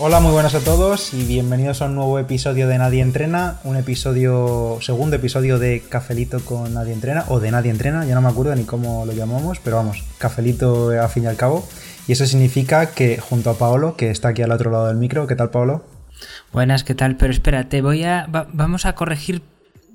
Hola, muy buenas a todos y bienvenidos a un nuevo episodio de Nadie Entrena, un episodio, segundo episodio de Cafelito con Nadie Entrena, o de Nadie Entrena, ya no me acuerdo ni cómo lo llamamos, pero vamos, Cafelito a fin y al cabo. Y eso significa que junto a Paolo, que está aquí al otro lado del micro, ¿qué tal Paolo? Buenas, ¿qué tal? Pero espérate, voy a. vamos a corregir.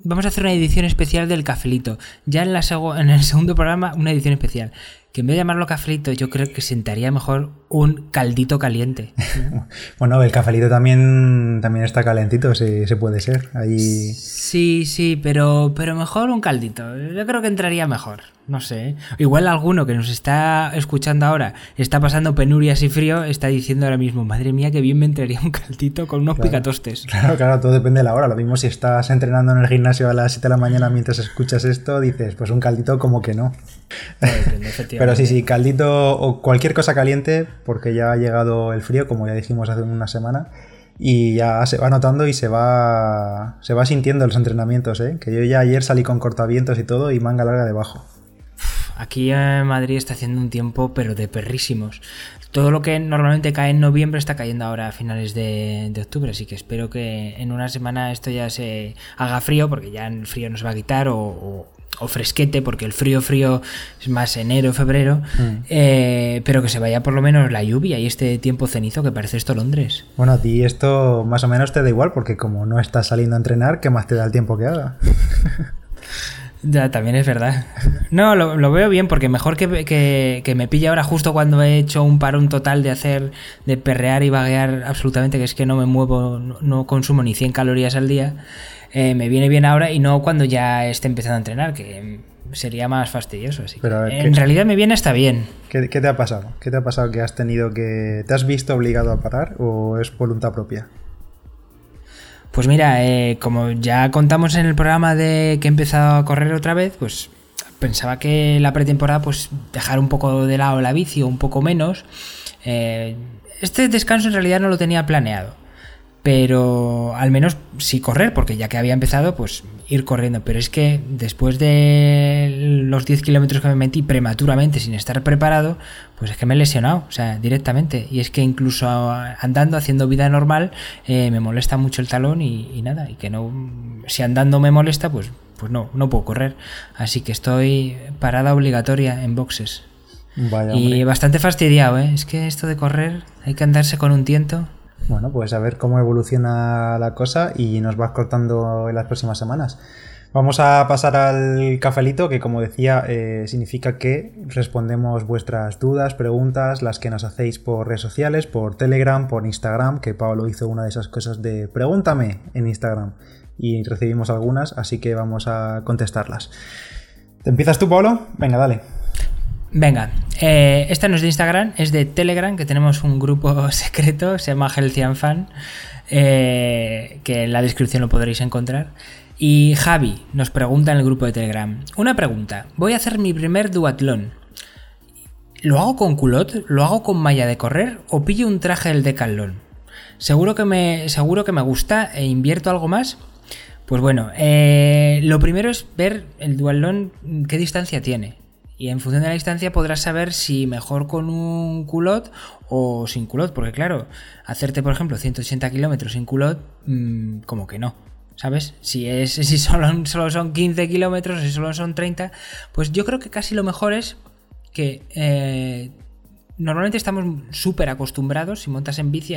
Vamos a hacer una edición especial del cafelito. Ya en, la en el segundo programa, una edición especial que en vez de llamarlo cafelito, yo creo que sentaría mejor un caldito caliente. bueno, el cafelito también, también está calentito, si se puede ser. Ahí... Sí, sí, pero, pero mejor un caldito. Yo creo que entraría mejor. No sé. Igual alguno que nos está escuchando ahora está pasando penurias y frío, está diciendo ahora mismo, madre mía, que bien me entraría un caldito con unos picatostes. Claro, claro, todo depende de la hora. Lo mismo si estás entrenando en el gimnasio a las 7 de la mañana mientras escuchas esto, dices, pues un caldito como que no. Pero sí, sí, caldito o cualquier cosa caliente, porque ya ha llegado el frío, como ya dijimos hace una semana y ya se va notando y se va se va sintiendo los entrenamientos, ¿eh? que yo ya ayer salí con cortavientos y todo y manga larga debajo. Aquí en Madrid está haciendo un tiempo, pero de perrísimos. Todo lo que normalmente cae en noviembre está cayendo ahora a finales de, octubre, así que espero que en una semana esto ya se haga frío, porque ya el frío nos va a quitar, o, fresquete, porque el frío frío es más enero, febrero, mm. eh, pero que se vaya por lo menos la lluvia y este tiempo cenizo que parece esto Londres. Bueno, a ti esto más o menos te da igual, porque como no estás saliendo a entrenar, ¿qué más te da el tiempo que haga? Ya, también es verdad. No, lo, veo bien porque mejor que, que, me pille ahora justo cuando he hecho un parón total de hacer, de perrear y vaguear absolutamente, que es que no me muevo, no, consumo ni 100 calorías al día, eh, me viene bien ahora y no cuando ya esté empezando a entrenar, que sería más fastidioso. Así Pero en realidad me viene hasta bien. ¿Qué, ¿Qué te ha pasado? ¿Qué te ha pasado que has tenido que... ¿Te has visto obligado a parar o es voluntad propia? Pues mira, eh, como ya contamos en el programa de que he empezado a correr otra vez, pues pensaba que la pretemporada, pues dejar un poco de lado la bici o un poco menos. Eh, este descanso en realidad no lo tenía planeado pero al menos sí correr, porque ya que había empezado, pues ir corriendo. Pero es que después de los 10 kilómetros que me metí prematuramente sin estar preparado, pues es que me he lesionado, o sea, directamente. Y es que incluso andando, haciendo vida normal, eh, me molesta mucho el talón y, nada, y que no, si andando me molesta, pues, pues no, no puedo correr. Así que estoy parada obligatoria en boxes. y bastante fastidiado, ¿eh? Es que esto de correr hay que andarse con un tiento. Bueno, pues a ver cómo evoluciona la cosa y nos vas cortando en las próximas semanas. Vamos a pasar al cafelito, que como decía, eh, significa que respondemos vuestras dudas, preguntas, las que nos hacéis por redes sociales, por Telegram, por Instagram, que Pablo hizo una de esas cosas de pregúntame en Instagram y recibimos algunas, así que vamos a contestarlas. ¿Te empiezas tú, Pablo? Venga, dale. Venga, eh, esta no es de Instagram, es de Telegram, que tenemos un grupo secreto, se llama Healthy Fan, eh, que en la descripción lo podréis encontrar. Y Javi nos pregunta en el grupo de Telegram, una pregunta, voy a hacer mi primer duatlón. ¿Lo hago con culot? ¿Lo hago con malla de correr? ¿O pillo un traje del decalón? ¿Seguro que me, seguro que me gusta e invierto algo más? Pues bueno, eh, lo primero es ver el duatlón qué distancia tiene. Y en función de la distancia podrás saber si mejor con un culot o sin culot. Porque claro, hacerte por ejemplo 180 kilómetros sin culot, mm, como que no. ¿Sabes? Si, es, si solo, solo son 15 kilómetros, si solo son 30, pues yo creo que casi lo mejor es que eh, normalmente estamos súper acostumbrados, si montas en bici,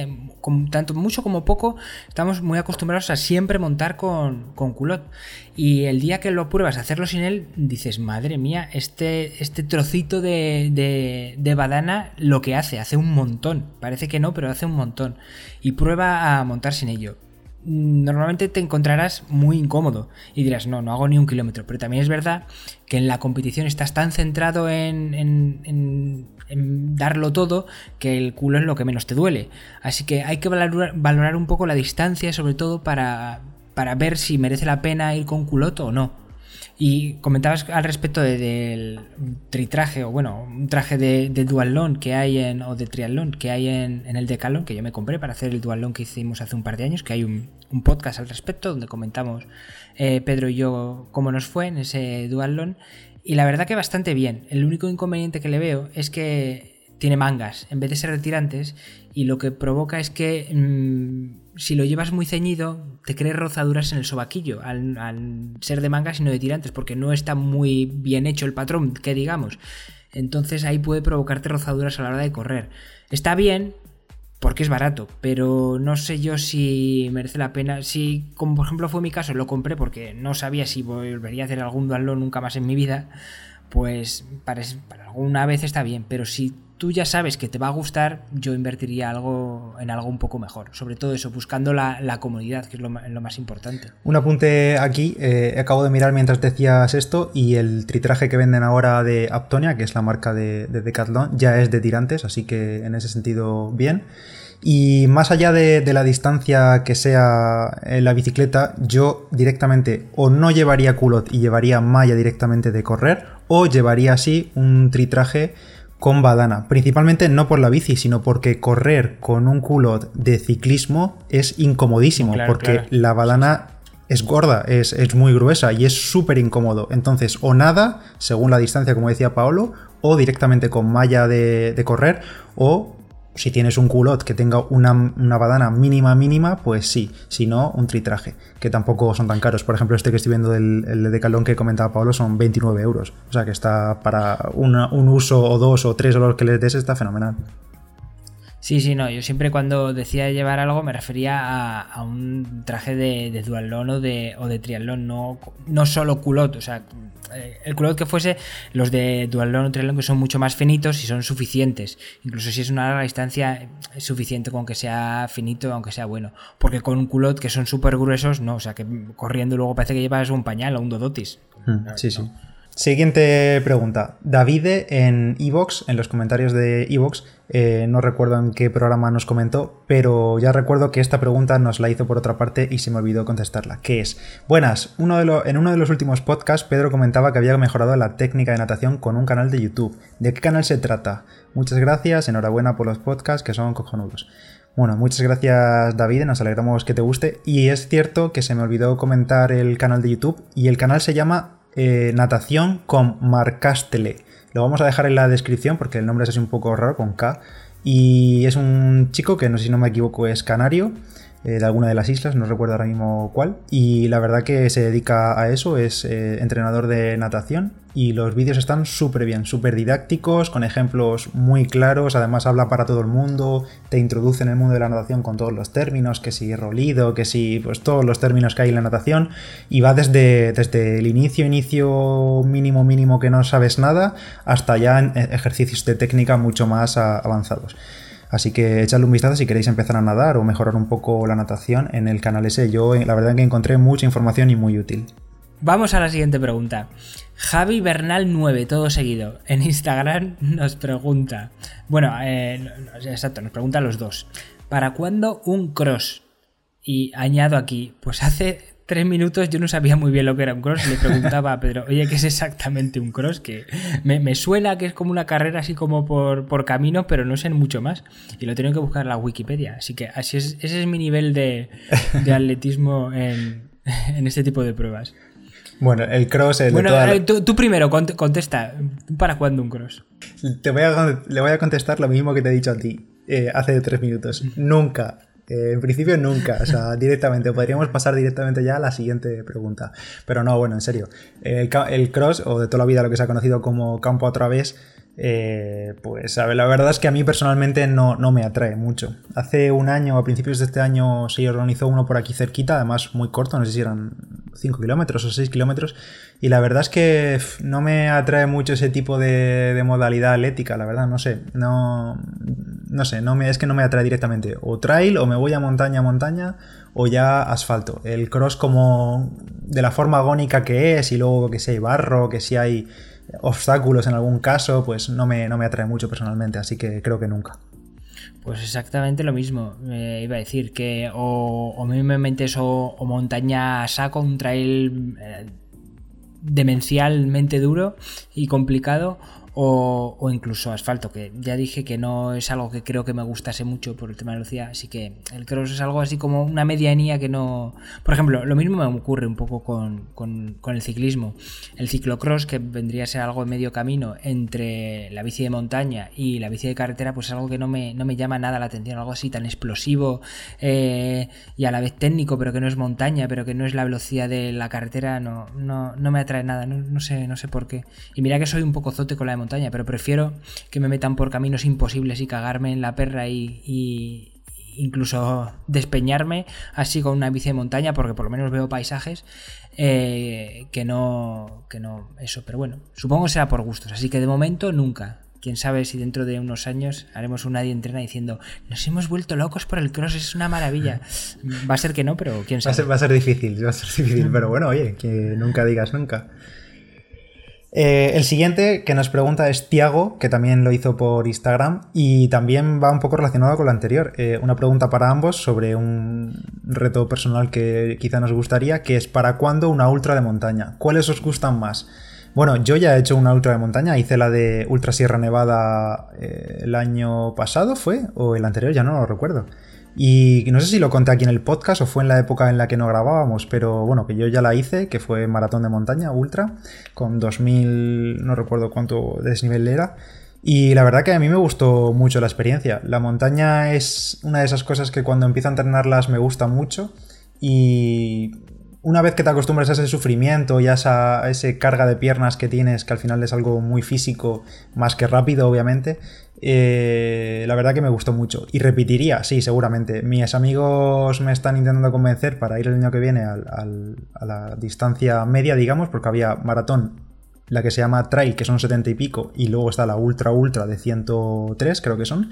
tanto mucho como poco, estamos muy acostumbrados a siempre montar con, con culot. Y el día que lo pruebas a hacerlo sin él, dices, madre mía, este, este trocito de, de, de badana lo que hace, hace un montón. Parece que no, pero hace un montón. Y prueba a montar sin ello normalmente te encontrarás muy incómodo y dirás, no, no hago ni un kilómetro. Pero también es verdad que en la competición estás tan centrado en, darlo todo que el culo es lo que menos te duele. Así que hay que valorar, un poco la distancia, sobre todo para, para ver si merece la pena ir con culoto o no. Y comentabas al respecto del tritraje, o bueno, un traje de, de dualón que hay en, o de triatlón que hay en, el Decalón, que yo me compré para hacer el dualón que hicimos hace un par de años, que hay un, podcast al respecto donde comentamos eh, Pedro y yo cómo nos fue en ese dualón. Y la verdad que bastante bien. El único inconveniente que le veo es que tiene mangas en vez de ser de tirantes y lo que provoca es que mm, si lo llevas muy ceñido te crees rozaduras en el sobaquillo al, ser de mangas y no de tirantes porque no está muy bien hecho el patrón que digamos entonces ahí puede provocarte rozaduras a la hora de correr está bien porque es barato, pero no sé yo si merece la pena. Si, como por ejemplo fue mi caso, lo compré porque no sabía si volvería a hacer algún dualón nunca más en mi vida, pues para, alguna vez está bien, pero si tú ya sabes que te va a gustar, yo invertiría algo en algo un poco mejor. Sobre todo eso, buscando la, la comodidad, que es lo, más importante. Un apunte aquí, eh, acabo de mirar mientras decías esto y el tritraje que venden ahora de Aptonia, que es la marca de, de Decathlon, ya es de tirantes, así que en ese sentido bien. Y más allá de, de, la distancia que sea en la bicicleta, yo directamente o no llevaría culot y llevaría malla directamente de correr, o llevaría así un tritraje con badana. Principalmente no por la bici, sino porque correr con un culot de ciclismo es incomodísimo, claro, porque claro. la badana es gorda, es, es muy gruesa y es súper incómodo. Entonces, o nada, según la distancia, como decía Paolo, o directamente con malla de, de correr, o si tienes un culot que tenga una, una, badana mínima mínima, pues sí, si no, un tritraje, que tampoco son tan caros. Por ejemplo, este que estoy viendo del el de Calón que comentaba Pablo son 29 euros. O sea que está para un uso o dos o tres o los que les des está fenomenal. Sí, sí, no. Yo siempre cuando decía llevar algo me refería a, un traje de, de dualón o de, o de triatlón, no, no solo culot. O sea, el culot que fuese, los de dualón o triatlón que son mucho más finitos y son suficientes. Incluso si es una larga distancia, es suficiente con que sea finito, aunque sea bueno. Porque con un culot que son súper gruesos, no. O sea, que corriendo luego parece que llevas un pañal o un dodotis. Mm, sí, sí. Siguiente pregunta. Davide en Evox, en los comentarios de Evox, eh, no recuerdo en qué programa nos comentó, pero ya recuerdo que esta pregunta nos la hizo por otra parte y se me olvidó contestarla. Que es, buenas, en uno de los últimos podcasts Pedro comentaba que había mejorado la técnica de natación con un canal de YouTube. ¿De qué canal se trata? Muchas gracias, enhorabuena por los podcasts que son cojonudos. Bueno, muchas gracias David, nos alegramos que te guste. Y es cierto que se me olvidó comentar el canal de YouTube y el canal se llama eh, natación con Marcastele. Lo vamos a dejar en la descripción porque el nombre es así un poco raro con K. Y es un chico que no sé si no me equivoco es canario de alguna de las islas, no recuerdo ahora mismo cuál. Y la verdad que se dedica a eso, es eh, entrenador de natación y los vídeos están súper bien, súper didácticos, con ejemplos muy claros, además habla para todo el mundo, te introduce en el mundo de la natación con todos los términos, que si rolido, que si pues todos los términos que hay en la natación, y va desde, desde el inicio, inicio mínimo, mínimo que no sabes nada, hasta ya en ejercicios de técnica mucho más avanzados. Así que echadle un vistazo si queréis empezar a nadar o mejorar un poco la natación en el canal ese. Yo la verdad que encontré mucha información y muy útil. Vamos a la siguiente pregunta. Javi Bernal 9, todo seguido. En Instagram nos pregunta. Bueno, eh, exacto, nos pregunta a los dos. ¿Para cuándo un cross? Y añado aquí, pues hace tres minutos yo no sabía muy bien lo que era un cross. Le preguntaba a Pedro, oye, ¿qué es exactamente un cross? Que me, me suena que es como una carrera así como por, por, camino, pero no sé mucho más. Y lo tengo que buscar en la Wikipedia. Así que así es, ese es mi nivel de, de atletismo en, en este tipo de pruebas. Bueno, el cross. El bueno, de toda la... tú, tú, primero contesta. ¿Para cuándo un cross? Te voy a, le voy a contestar lo mismo que te he dicho a ti eh, hace tres minutos. Nunca. Eh, en principio nunca, o sea, directamente. Podríamos pasar directamente ya a la siguiente pregunta. Pero no, bueno, en serio. El, el cross, o de toda la vida lo que se ha conocido como campo a través, eh, pues a ver, la verdad es que a mí personalmente no, no, me atrae mucho. Hace un año, a principios de este año, se organizó uno por aquí cerquita, además muy corto, no sé si eran 5 kilómetros o 6 kilómetros, y la verdad es que no me atrae mucho ese tipo de, modalidad atlética, la verdad, no sé, no, no sé, no es que no me atrae directamente. O trail, o me voy a montaña, montaña, o ya asfalto. El cross como de la forma agónica que es, y luego que si hay barro, que si hay obstáculos en algún caso, pues no me, no me atrae mucho personalmente, así que creo que nunca. Pues exactamente lo mismo. Me iba a decir que o, o o, montaña saco, un trail eh, demencialmente duro y complicado, o, incluso asfalto, que ya dije que no es algo que creo que me gustase mucho por el tema de velocidad, así que el cross es algo así como una medianía que no... Por ejemplo, lo mismo me ocurre un poco con, con, el ciclismo. El ciclocross, que vendría a ser algo de medio camino entre la bici de montaña y la bici de carretera, pues es algo que no me, no me llama nada la atención, algo así tan explosivo eh, y a la vez técnico, pero que no es montaña, pero que no es la velocidad de la carretera, no, no, no me atrae nada, no, no, sé, no sé por qué. Y mira que soy un poco zote con la de montaña, pero prefiero que me metan por caminos imposibles y cagarme en la perra y, incluso despeñarme así con una bici de montaña porque por lo menos veo paisajes eh, que no que no eso pero bueno supongo que será por gustos así que de momento nunca. Quién sabe si dentro de unos años haremos un nadie entrena diciendo nos hemos vuelto locos por el cross es una maravilla va a ser que no pero quién sabe. va a ser, difícil va a ser difícil pero bueno oye que nunca digas nunca eh, el siguiente que nos pregunta es Tiago, que también lo hizo por Instagram y también va un poco relacionado con lo anterior. Eh, una pregunta para ambos sobre un reto personal que quizá nos gustaría, que es ¿para cuándo una ultra de montaña? ¿Cuáles os gustan más? Bueno, yo ya he hecho una ultra de montaña, hice la de Ultra Sierra Nevada eh, el año pasado, ¿fue? O el anterior, ya no lo recuerdo. Y no sé si lo conté aquí en el podcast o fue en la época en la que no grabábamos, pero bueno, que yo ya la hice, que fue maratón de montaña, ultra, con 2000, no recuerdo cuánto desnivel era. Y la verdad que a mí me gustó mucho la experiencia. La montaña es una de esas cosas que cuando empiezo a entrenarlas me gusta mucho. Y una vez que te acostumbras a ese sufrimiento y a esa, carga de piernas que tienes, que al final es algo muy físico, más que rápido, obviamente, eh, la verdad que me gustó mucho. Y repetiría, sí, seguramente. Mis amigos me están intentando convencer para ir el año que viene a la distancia media, digamos, porque había maratón, la que se llama trail, que son 70 y pico, y luego está la ultra ultra de 103, creo que son.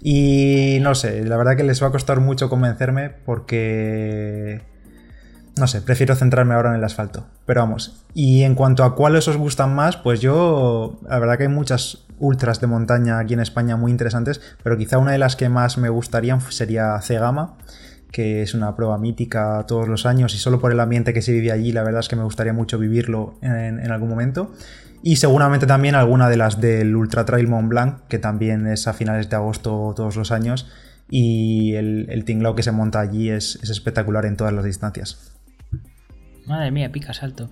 Y no sé, la verdad que les va a costar mucho convencerme porque no sé, prefiero centrarme ahora en el asfalto. Pero vamos. Y en cuanto a cuáles os gustan más, pues yo, la verdad que hay muchas ultras de montaña aquí en España muy interesantes, pero quizá una de las que más me gustarían sería Cegama, que es una prueba mítica todos los años y solo por el ambiente que se vive allí, la verdad es que me gustaría mucho vivirlo en, algún momento. Y seguramente también alguna de las del Ultra Trail Mont Blanc, que también es a finales de agosto todos los años. Y el, el tinglao que se monta allí es espectacular en todas las distancias. Madre mía, pica salto.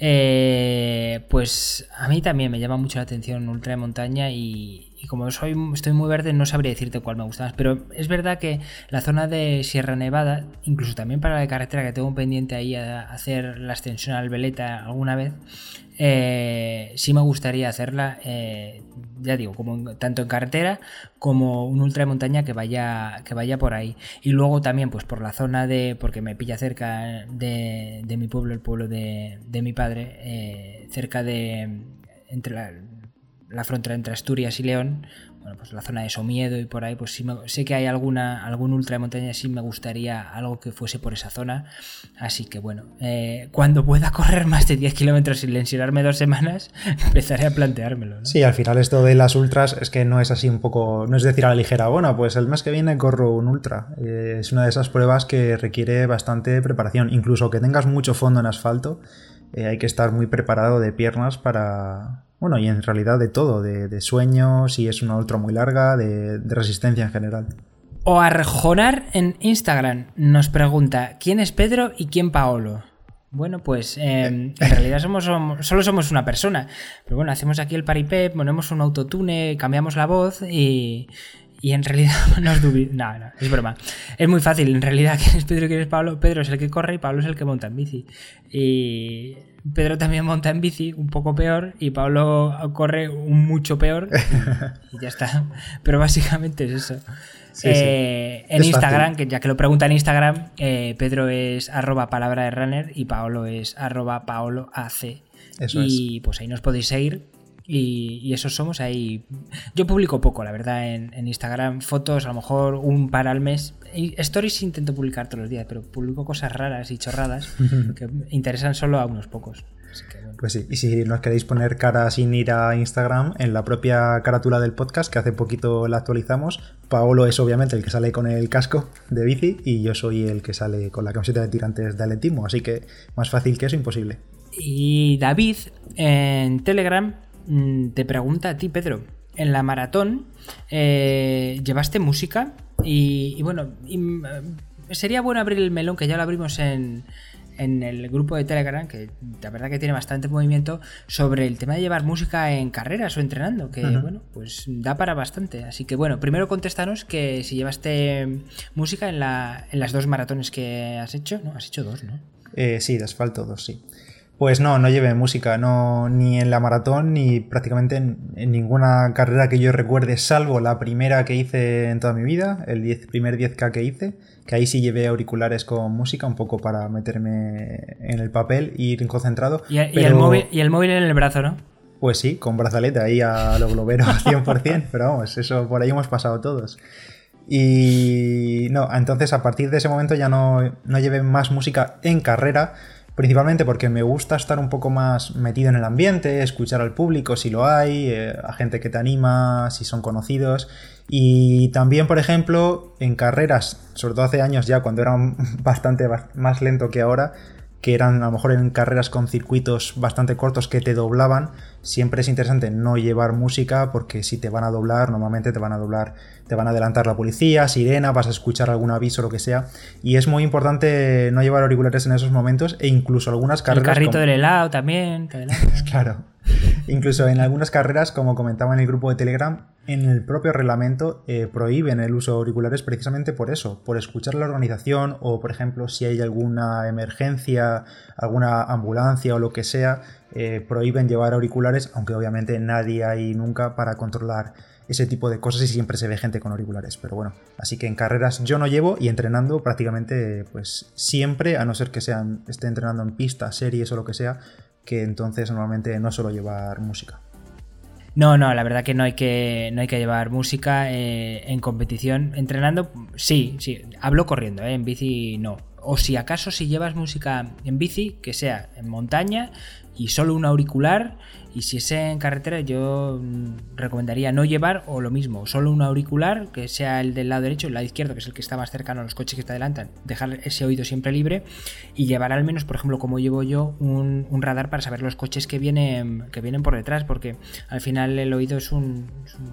Eh, pues a mí también me llama mucho la atención ultra de montaña y, como soy, estoy muy verde no sabría decirte cuál me gusta más. Pero es verdad que la zona de Sierra Nevada, incluso también para la de carretera que tengo pendiente ahí a hacer la extensión al Veleta alguna vez, eh, sí me gustaría hacerla, eh, ya digo, como tanto en carretera como un ultra de montaña que vaya, que vaya por ahí. Y luego también, pues por la zona de, porque me pilla cerca de, mi pueblo, el pueblo de, mi padre, eh, cerca de, entre la, la frontera entre Asturias y León, bueno, pues la zona de Somiedo y por ahí, pues sí sé que hay alguna, algún ultra de montaña, sí me gustaría algo que fuese por esa zona. Así que bueno, eh, cuando pueda correr más de 10 kilómetros sin lesionarme dos semanas, empezaré a planteármelo. ¿no? Sí, al final esto de las ultras es que no es así un poco, no es decir a la ligera, bueno, pues el mes que viene corro un ultra. Eh, es una de esas pruebas que requiere bastante preparación, incluso que tengas mucho fondo en asfalto. Eh, hay que estar muy preparado de piernas para, bueno, y en realidad de todo, de, sueño, si es una ultra muy larga, de, resistencia en general. O Arjonar en Instagram nos pregunta, ¿quién es Pedro y quién Paolo? Bueno, pues em, en realidad solo somos una persona. Pero bueno, hacemos aquí el paripé, ponemos un autotune, cambiamos la voz y, y en realidad nos No, no, es broma. Es muy fácil. En realidad, ¿quién es Pedro y quién es Pablo? Pedro es el que corre y Pablo es el que monta en bici. Y Pedro también monta en bici, un poco peor, y Pablo corre un mucho peor. Y, ya está. Pero básicamente es eso. Eh, en Instagram, que ya que lo pregunta en Instagram, eh, Pedro es arroba palabra de runner y Paolo es arroba paolo AC. y pues ahí nos podéis seguir y, eso somos ahí. Yo publico poco, la verdad, en, Instagram. Fotos, a lo mejor un par al mes. stories intento publicar todos los días, pero publico cosas raras y chorradas que interesan solo a unos pocos. Pues sí, y si nos queréis poner cara sin ir a Instagram, en la propia carátula del podcast, que hace poquito la actualizamos, Paolo es obviamente el que sale con el casco de bici y yo soy el que sale con la camiseta de tirantes de Aletimo, así que más fácil que eso, imposible. Y David en Telegram te pregunta a ti, Pedro. En la maratón eh, llevaste música y, bueno, mm, sería bueno abrir el melón, que ya lo abrimos en, en el grupo de Telegram, que la verdad que tiene bastante movimiento, sobre el tema de llevar música en carreras o entrenando, que bueno, pues da para bastante. Así que bueno, primero contéstanos que si llevaste música en, la, en las dos maratones que has hecho, ¿no? Has hecho dos, ¿no? Eh, sí, de asfalto dos, sí. Pues no, no llevé música, no, ni en la maratón ni prácticamente en, ninguna carrera que yo recuerde, salvo la primera que hice en toda mi vida, el primer 10K que hice, que ahí sí llevé auriculares con música, un poco para meterme en el papel ir concentrado. Y, el móvil, y el móvil en el brazo, ¿no? Pues sí, con brazalete ahí a lo globero 100%, pero vamos, eso por ahí hemos pasado todos. Y no, entonces a partir de ese momento ya no, no llevé más música en carrera, Principalmente porque me gusta estar un poco más metido en el ambiente, escuchar al público si lo hay, eh, a gente que te anima, si son conocidos. Y también, por ejemplo, en carreras, sobre todo hace años ya, cuando era bastante más lento que ahora, que eran a lo mejor en carreras con circuitos bastante cortos que te doblaban, siempre es interesante no llevar música porque si te van a doblar, normalmente te van a doblar, te van a adelantar la policía, sirena, vas a escuchar algún aviso, lo que sea. Y es muy importante no llevar auriculares en esos momentos e incluso algunas carreras... El carrito del helado también. claro. Incluso en algunas carreras, como comentaba en el grupo de Telegram, en el propio reglamento eh, prohíben el uso de auriculares precisamente por eso, por escuchar la organización o, por ejemplo, si hay alguna emergencia, alguna ambulancia o lo que sea, eh, prohíben llevar auriculares, aunque obviamente nadie hay nunca para controlar ese tipo de cosas y siempre se ve gente con auriculares. Pero bueno, así que en carreras yo no llevo y entrenando prácticamente pues siempre, a no ser que sean, esté entrenando en pista, series o lo que sea, que entonces normalmente no suelo llevar música. No, no, la verdad que no hay que, no hay que llevar música eh, en competición. Entrenando, sí, sí. Hablo corriendo, eh, en bici no. O si acaso si llevas música en bici, que sea en montaña y solo un auricular y si es en carretera, yo mm, recomendaría no llevar o lo mismo, solo un auricular, que sea el del lado derecho, el lado izquierdo, que es el que está más cercano a los coches que te adelantan, dejar ese oído siempre libre y llevar al menos, por ejemplo, como llevo yo, un, radar para saber los coches que vienen, que vienen por detrás, porque al final el oído es un,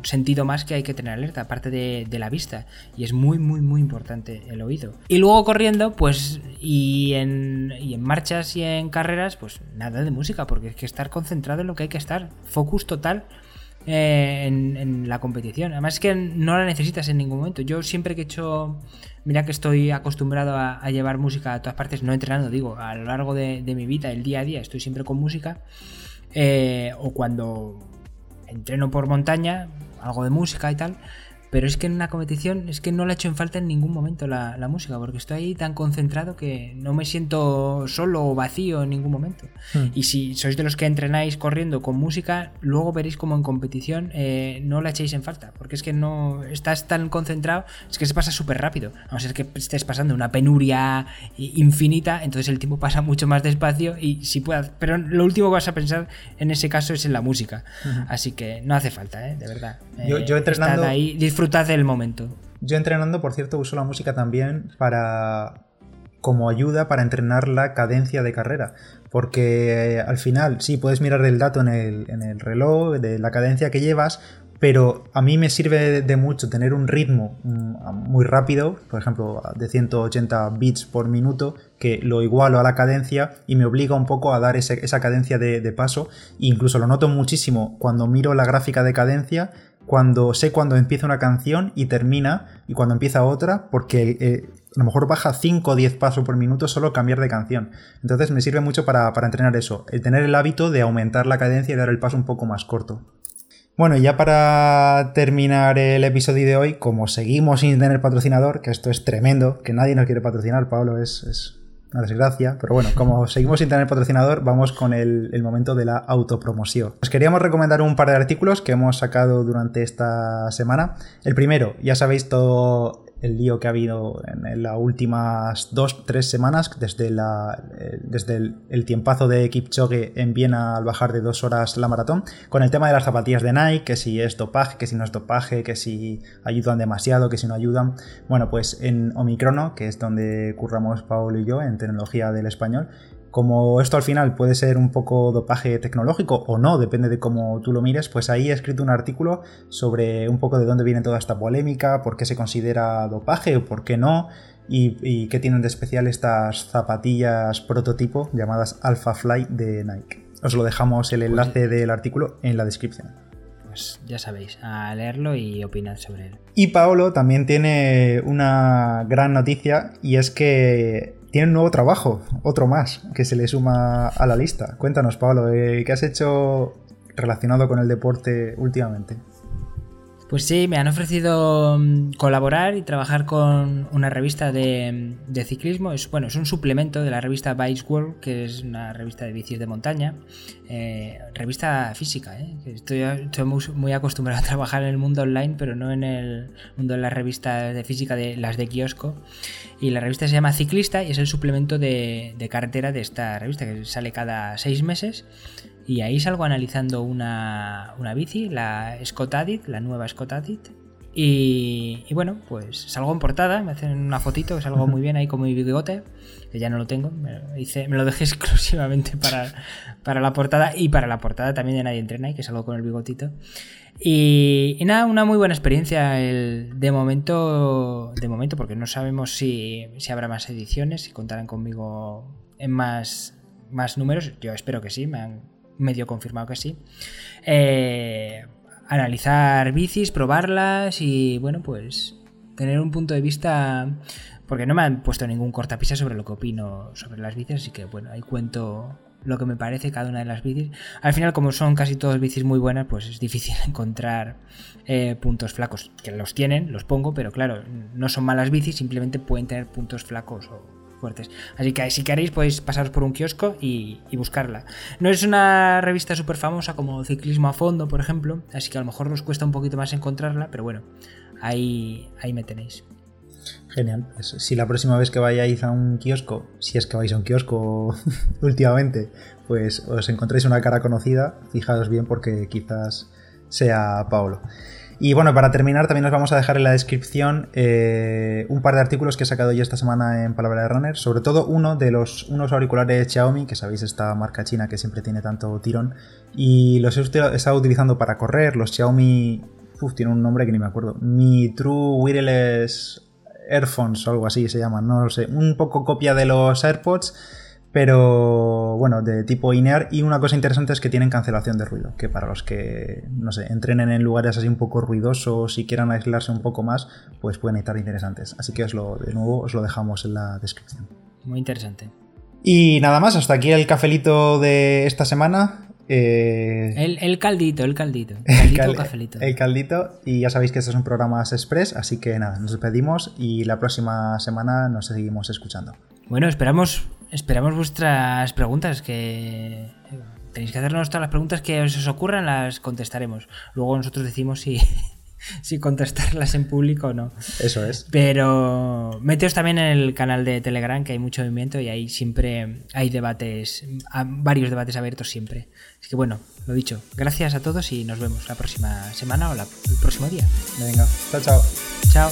sentido más que hay que tener alerta, aparte de, la vista, y es muy, muy, muy importante el oído. Y luego corriendo, pues, y en, y en marchas y en carreras, pues nada de música, porque es que estar concentrado en lo que hay que estar, focus total eh, en, la competición. Además es que no la necesitas en ningún momento. Yo siempre que he hecho, mira que estoy acostumbrado a, llevar música a todas partes, no entrenando, digo, a lo largo de, mi vida, el día a día, estoy siempre con música. Eh, o cuando entreno por montaña, algo de música y tal. Pero es que en una competición es que no la he hecho en falta en ningún momento la, música, porque estoy ahí tan concentrado que no me siento solo o vacío en ningún momento. Hmm. Y si sois de los que entrenáis corriendo con música, luego veréis como en competición eh, no la echéis en falta, porque es que no estás tan concentrado, es que se pasa súper rápido. A no ser que estés pasando una penuria infinita, entonces el tiempo pasa mucho más despacio y si puedas, pero lo último que vas a pensar en ese caso es en la música. Así que no hace falta, ¿eh? de verdad. yo, yo eh, entrenando... Ahí, del momento. Yo entrenando, por cierto, uso la música también para como ayuda para entrenar la cadencia de carrera. Porque eh, al final, sí, puedes mirar el dato en el, en el reloj de la cadencia que llevas, pero a mí me sirve de mucho tener un ritmo mm, muy rápido, por ejemplo, de 180 bits por minuto, que lo igualo a la cadencia y me obliga un poco a dar esa cadencia de, de, paso. incluso lo noto muchísimo cuando miro la gráfica de cadencia cuando sé cuando empieza una canción y termina y cuando empieza otra, porque eh, a lo mejor baja 5 o 10 pasos por minuto solo cambiar de canción. Entonces me sirve mucho para, entrenar eso, el tener el hábito de aumentar la cadencia y dar el paso un poco más corto. Bueno, y ya para terminar el episodio de hoy, como seguimos sin tener patrocinador, que esto es tremendo, que nadie nos quiere patrocinar, Pablo, es una desgracia, pero bueno, como seguimos sin tener patrocinador, vamos con el, momento de la autopromoción. Os queríamos recomendar un par de artículos que hemos sacado durante esta semana. El primero, ya sabéis todo el lío que ha habido en, las últimas dos, tres semanas, desde, la, eh, desde el, tiempazo de Kipchoge en Viena al bajar de dos horas la maratón, con el tema de las zapatillas de Nike, que si es dopaje, que si no es dopaje, que si ayudan demasiado, que si no ayudan. Bueno, pues en Omicrono, que es donde curramos Paolo y yo en tecnología del español, Como esto al final puede ser un poco dopaje tecnológico o no, depende de cómo tú lo mires, pues ahí he escrito un artículo sobre un poco de dónde viene toda esta polémica, por qué se considera dopaje o por qué no, y, qué tienen de especial estas zapatillas prototipo llamadas Alpha Fly de Nike. Os lo dejamos el pues enlace del artículo en la descripción. Pues ya sabéis, a leerlo y opinad sobre él. Y Paolo también tiene una gran noticia y es que tiene un nuevo trabajo, otro más, que se le suma a la lista. Cuéntanos, Pablo, eh, ¿qué has hecho relacionado con el deporte últimamente? Pues sí, me han ofrecido mm, colaborar y trabajar con una revista de, ciclismo. Es, bueno, es un suplemento de la revista Bike World, que es una revista de bicis de montaña. Eh, revista física, ¿eh? Estoy, muy, acostumbrado a trabajar en el mundo online, pero no en el mundo de las revistas de física, de las de kiosco. Y la revista se llama Ciclista y es el suplemento de, de carretera de esta revista, que sale cada seis meses. Y ahí salgo analizando una, bici, la Scott Adit, la nueva Scott Adit. Y, bueno, pues salgo en portada, me hacen una fotito, salgo muy bien ahí con mi bigote, que ya no lo tengo, me lo, hice, me lo dejé exclusivamente para, para la portada y para la portada también de Nadie Entrena, y que salgo con el bigotito. Y, nada, una muy buena experiencia el, de momento, de momento, porque no sabemos si, si habrá más ediciones, si contarán conmigo en más, más números. Yo espero que sí, me han medio confirmado que sí. Eh, analizar bicis, probarlas y bueno, pues tener un punto de vista, porque no me han puesto ningún cortapisa sobre lo que opino sobre las bicis, así que bueno, ahí cuento lo que me parece cada una de las bicis. Al final, como son casi todas bicis muy buenas, pues es difícil encontrar eh, puntos flacos, que los tienen, los pongo, pero claro, no son malas bicis, simplemente pueden tener puntos flacos o fuertes. Así que si queréis podéis pasaros por un kiosco y, buscarla. No es una revista súper famosa como Ciclismo a Fondo, por ejemplo, así que a lo mejor nos cuesta un poquito más encontrarla, pero bueno, ahí, ahí me tenéis. Genial. Pues si la próxima vez que vayáis a un kiosco, si es que vais a un kiosco últimamente, pues os encontréis una cara conocida, fijaos bien porque quizás sea Paolo. Y bueno, para terminar, también os vamos a dejar en la descripción eh, un par de artículos que he sacado yo esta semana en Palabra de Runner, sobre todo uno de los unos auriculares Xiaomi, que sabéis esta marca china que siempre tiene tanto tirón, y los he estado utilizando para correr, los Xiaomi, uf, tiene un nombre que ni me acuerdo, Mi True Wireless Earphones o algo así se llaman, no lo sé, un poco copia de los AirPods pero bueno, de tipo INEAR. Y una cosa interesante es que tienen cancelación de ruido, que para los que, no sé, entrenen en lugares así un poco ruidosos y quieran aislarse un poco más, pues pueden estar interesantes. Así que os lo, de nuevo os lo dejamos en la descripción. Muy interesante. Y nada más, hasta aquí el cafelito de esta semana. Eh, el, caldito, el caldito. el, cafelito. el caldito. Y ya sabéis que este es un programa express, así que nada, nos despedimos y la próxima semana nos seguimos escuchando. Bueno, esperamos esperamos vuestras preguntas, que tenéis que hacernos todas las preguntas que os, ocurran, las contestaremos. Luego nosotros decimos si, si contestarlas en público o no. Eso es. Pero meteos también en el canal de Telegram, que hay mucho movimiento y ahí siempre hay debates, varios debates abiertos siempre. Así que bueno, lo dicho, gracias a todos y nos vemos la próxima semana o el próximo día. Venga, chao, chao. Chao.